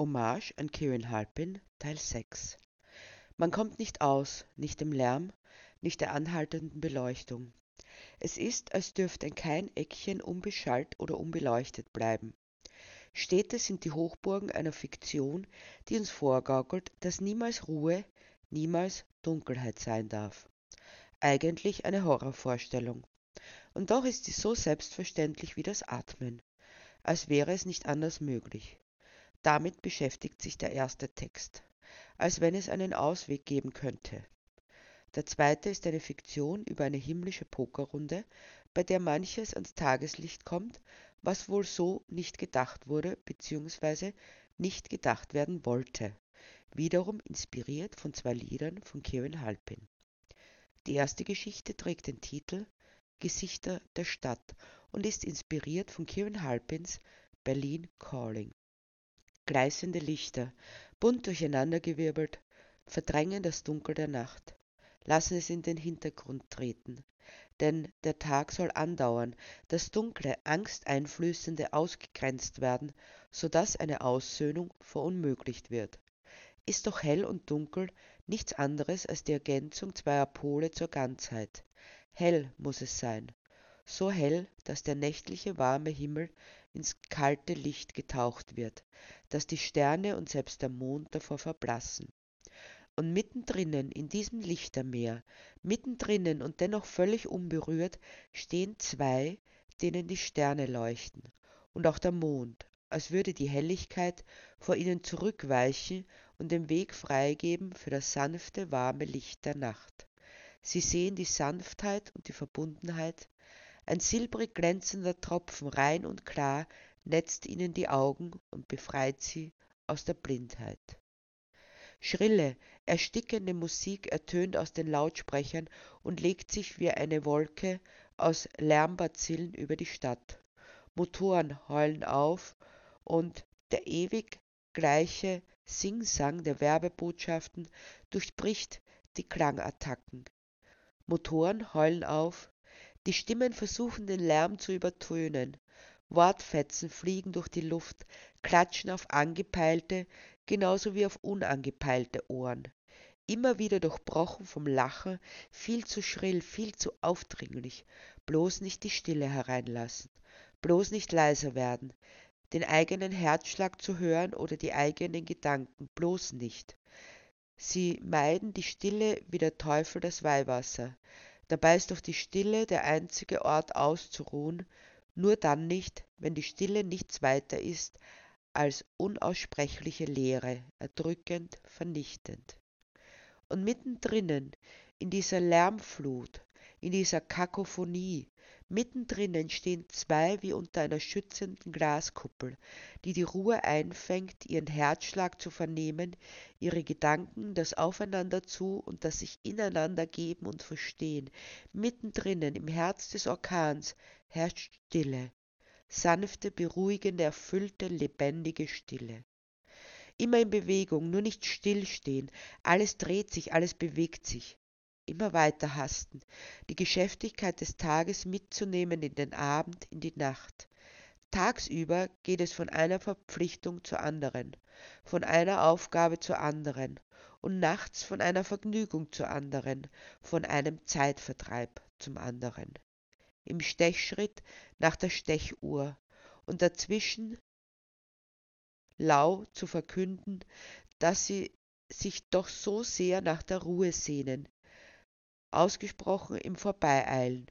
Hommage an Kieran Halpin, Teil 6. Man kommt nicht aus, nicht dem Lärm, nicht der anhaltenden Beleuchtung. Es ist, als dürfte kein Eckchen unbeschallt oder unbeleuchtet bleiben. Städte sind die Hochburgen einer Fiktion, die uns vorgaukelt, dass niemals Ruhe, niemals Dunkelheit sein darf. Eigentlich eine Horrorvorstellung. Und doch ist sie so selbstverständlich wie das Atmen, als wäre es nicht anders möglich. Damit beschäftigt sich der erste Text, als wenn es einen Ausweg geben könnte. Der zweite ist eine Fiktion über eine himmlische Pokerrunde, bei der manches ans Tageslicht kommt, was wohl so nicht gedacht wurde bzw. nicht gedacht werden wollte, wiederum inspiriert von zwei Liedern von Kieran Halpin. Die erste Geschichte trägt den Titel Gesichter der Stadt und ist inspiriert von Kieran Halpins Berlin Calling gleißende Lichter, bunt durcheinandergewirbelt, verdrängen das Dunkel der Nacht, lassen es in den Hintergrund treten. Denn der Tag soll andauern, das Dunkle, Angsteinflößende ausgegrenzt werden, so dass eine Aussöhnung verunmöglicht wird. Ist doch hell und dunkel nichts anderes als die Ergänzung zweier Pole zur Ganzheit. Hell muss es sein, so hell, dass der nächtliche warme Himmel ins kalte Licht getaucht wird, dass die Sterne und selbst der Mond davor verblassen. Und mittendrinnen in diesem Lichtermeer, mittendrinnen und dennoch völlig unberührt, stehen zwei, denen die Sterne leuchten, und auch der Mond, als würde die Helligkeit vor ihnen zurückweichen und den Weg freigeben für das sanfte, warme Licht der Nacht. Sie sehen die Sanftheit und die Verbundenheit ein silbrig glänzender Tropfen, rein und klar, netzt ihnen die Augen und befreit sie aus der Blindheit. Schrille, erstickende Musik ertönt aus den Lautsprechern und legt sich wie eine Wolke aus Lärmbazillen über die Stadt. Motoren heulen auf und der ewig gleiche Singsang der Werbebotschaften durchbricht die Klangattacken. Motoren heulen auf, die Stimmen versuchen den Lärm zu übertönen. Wortfetzen fliegen durch die Luft, klatschen auf angepeilte, genauso wie auf unangepeilte Ohren. Immer wieder durchbrochen vom Lachen, viel zu schrill, viel zu aufdringlich. Bloß nicht die Stille hereinlassen, bloß nicht leiser werden, den eigenen Herzschlag zu hören oder die eigenen Gedanken, bloß nicht. Sie meiden die Stille wie der Teufel das Weihwasser. Dabei ist doch die Stille der einzige Ort auszuruhen, nur dann nicht, wenn die Stille nichts weiter ist als unaussprechliche Leere, erdrückend, vernichtend. Und mittendrinnen, in dieser Lärmflut, in dieser Kakophonie, Mittendrin stehen zwei wie unter einer schützenden Glaskuppel, die die Ruhe einfängt, ihren Herzschlag zu vernehmen, ihre Gedanken, das Aufeinander zu und das sich ineinander geben und verstehen. Mittendrin im Herz des Orkans herrscht Stille, sanfte, beruhigende, erfüllte, lebendige Stille. Immer in Bewegung, nur nicht stillstehen, alles dreht sich, alles bewegt sich immer weiter hasten, die Geschäftigkeit des Tages mitzunehmen in den Abend, in die Nacht. Tagsüber geht es von einer Verpflichtung zur anderen, von einer Aufgabe zur anderen und nachts von einer Vergnügung zur anderen, von einem Zeitvertreib zum anderen. Im Stechschritt nach der Stechuhr und dazwischen lau zu verkünden, dass sie sich doch so sehr nach der Ruhe sehnen, ausgesprochen im Vorbeieilen,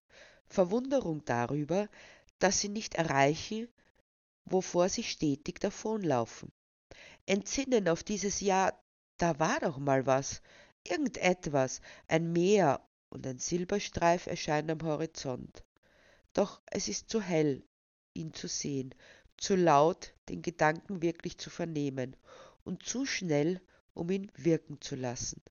Verwunderung darüber, dass sie nicht erreichen, wovor sie stetig davonlaufen. Entsinnen auf dieses Jahr, da war doch mal was, irgendetwas, ein Meer und ein Silberstreif erscheint am Horizont. Doch es ist zu hell, ihn zu sehen, zu laut, den Gedanken wirklich zu vernehmen und zu schnell, um ihn wirken zu lassen.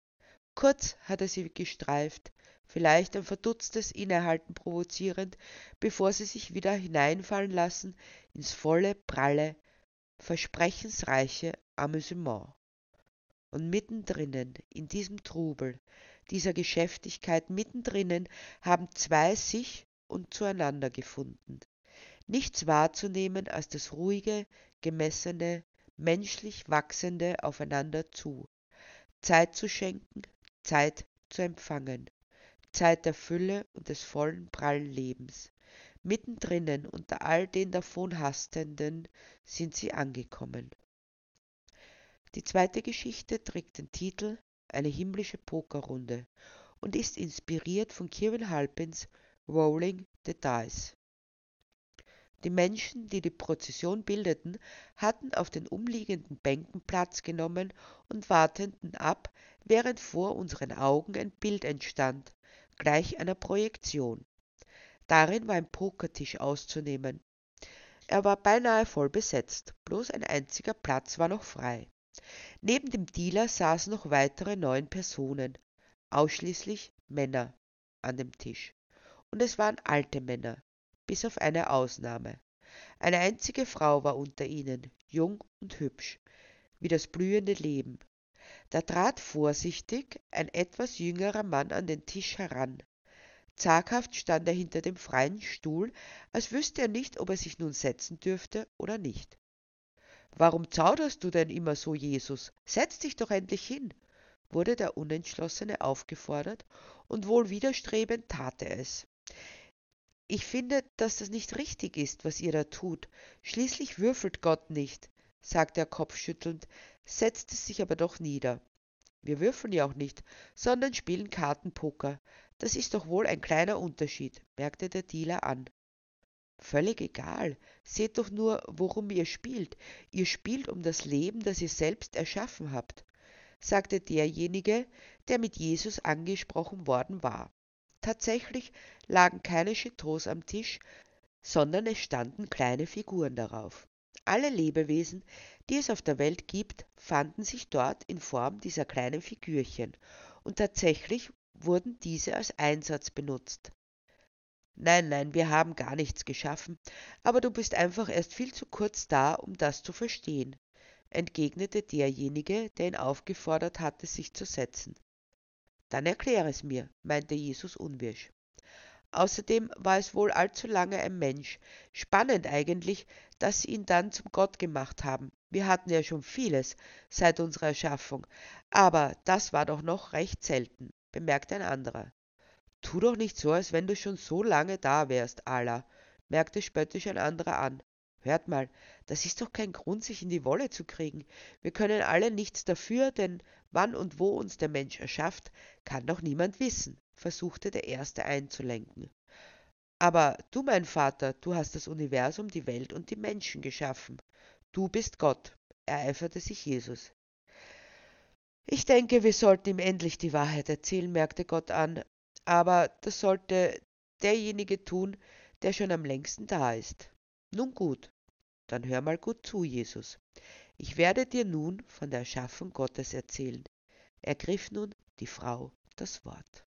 Kurz hat er sie gestreift, vielleicht ein verdutztes Innehalten provozierend, bevor sie sich wieder hineinfallen lassen ins volle, pralle, versprechensreiche Amüsement. Und mittendrinnen, in diesem Trubel, dieser Geschäftigkeit mittendrinnen, haben zwei sich und zueinander gefunden. Nichts wahrzunehmen als das ruhige, gemessene, menschlich wachsende aufeinander zu. Zeit zu schenken, Zeit zu empfangen. Zeit der Fülle und des vollen prallen Lebens. Mittendrinnen unter all den davonhastenden sind sie angekommen. Die zweite Geschichte trägt den Titel Eine himmlische Pokerrunde und ist inspiriert von Kieran Halpins Rolling the Dice. Die Menschen, die die Prozession bildeten, hatten auf den umliegenden Bänken Platz genommen und warteten ab, während vor unseren Augen ein Bild entstand, gleich einer Projektion. Darin war ein Pokertisch auszunehmen. Er war beinahe voll besetzt, bloß ein einziger Platz war noch frei. Neben dem Dealer saßen noch weitere neun Personen, ausschließlich Männer, an dem Tisch. Und es waren alte Männer, bis auf eine Ausnahme. Eine einzige Frau war unter ihnen, jung und hübsch, wie das blühende Leben. Da trat vorsichtig ein etwas jüngerer Mann an den Tisch heran, Zaghaft stand er hinter dem freien Stuhl, als wüsste er nicht, ob er sich nun setzen dürfte oder nicht. Warum zauderst du denn immer so, Jesus? Setz dich doch endlich hin, wurde der Unentschlossene aufgefordert, und wohl widerstrebend tat er es. Ich finde, dass das nicht richtig ist, was ihr da tut. Schließlich würfelt Gott nicht, sagte er kopfschüttelnd, setzte sich aber doch nieder. Wir würfeln ja auch nicht, sondern spielen Kartenpoker. Das ist doch wohl ein kleiner Unterschied, merkte der Dealer an. Völlig egal. Seht doch nur, worum ihr spielt. Ihr spielt um das Leben, das ihr selbst erschaffen habt, sagte derjenige, der mit Jesus angesprochen worden war. Tatsächlich lagen keine Chateaus am Tisch, sondern es standen kleine Figuren darauf. Alle Lebewesen, die es auf der Welt gibt, fanden sich dort in Form dieser kleinen Figürchen, und tatsächlich wurden diese als Einsatz benutzt. Nein, nein, wir haben gar nichts geschaffen, aber du bist einfach erst viel zu kurz da, um das zu verstehen, entgegnete derjenige, der ihn aufgefordert hatte, sich zu setzen. Dann erkläre es mir, meinte Jesus unwirsch. Außerdem war es wohl allzu lange ein Mensch. Spannend eigentlich, dass sie ihn dann zum Gott gemacht haben. Wir hatten ja schon vieles seit unserer Erschaffung, aber das war doch noch recht selten bemerkte ein anderer. Tu doch nicht so, als wenn du schon so lange da wärst, Allah, merkte spöttisch ein anderer an. Hört mal, das ist doch kein Grund, sich in die Wolle zu kriegen. Wir können alle nichts dafür, denn wann und wo uns der Mensch erschafft, kann doch niemand wissen, versuchte der Erste einzulenken. Aber du, mein Vater, du hast das Universum, die Welt und die Menschen geschaffen. Du bist Gott, ereiferte sich Jesus. Ich denke, wir sollten ihm endlich die Wahrheit erzählen, merkte Gott an, aber das sollte derjenige tun, der schon am längsten da ist. Nun gut, dann hör mal gut zu, Jesus. Ich werde dir nun von der Erschaffung Gottes erzählen. Ergriff nun die Frau das Wort.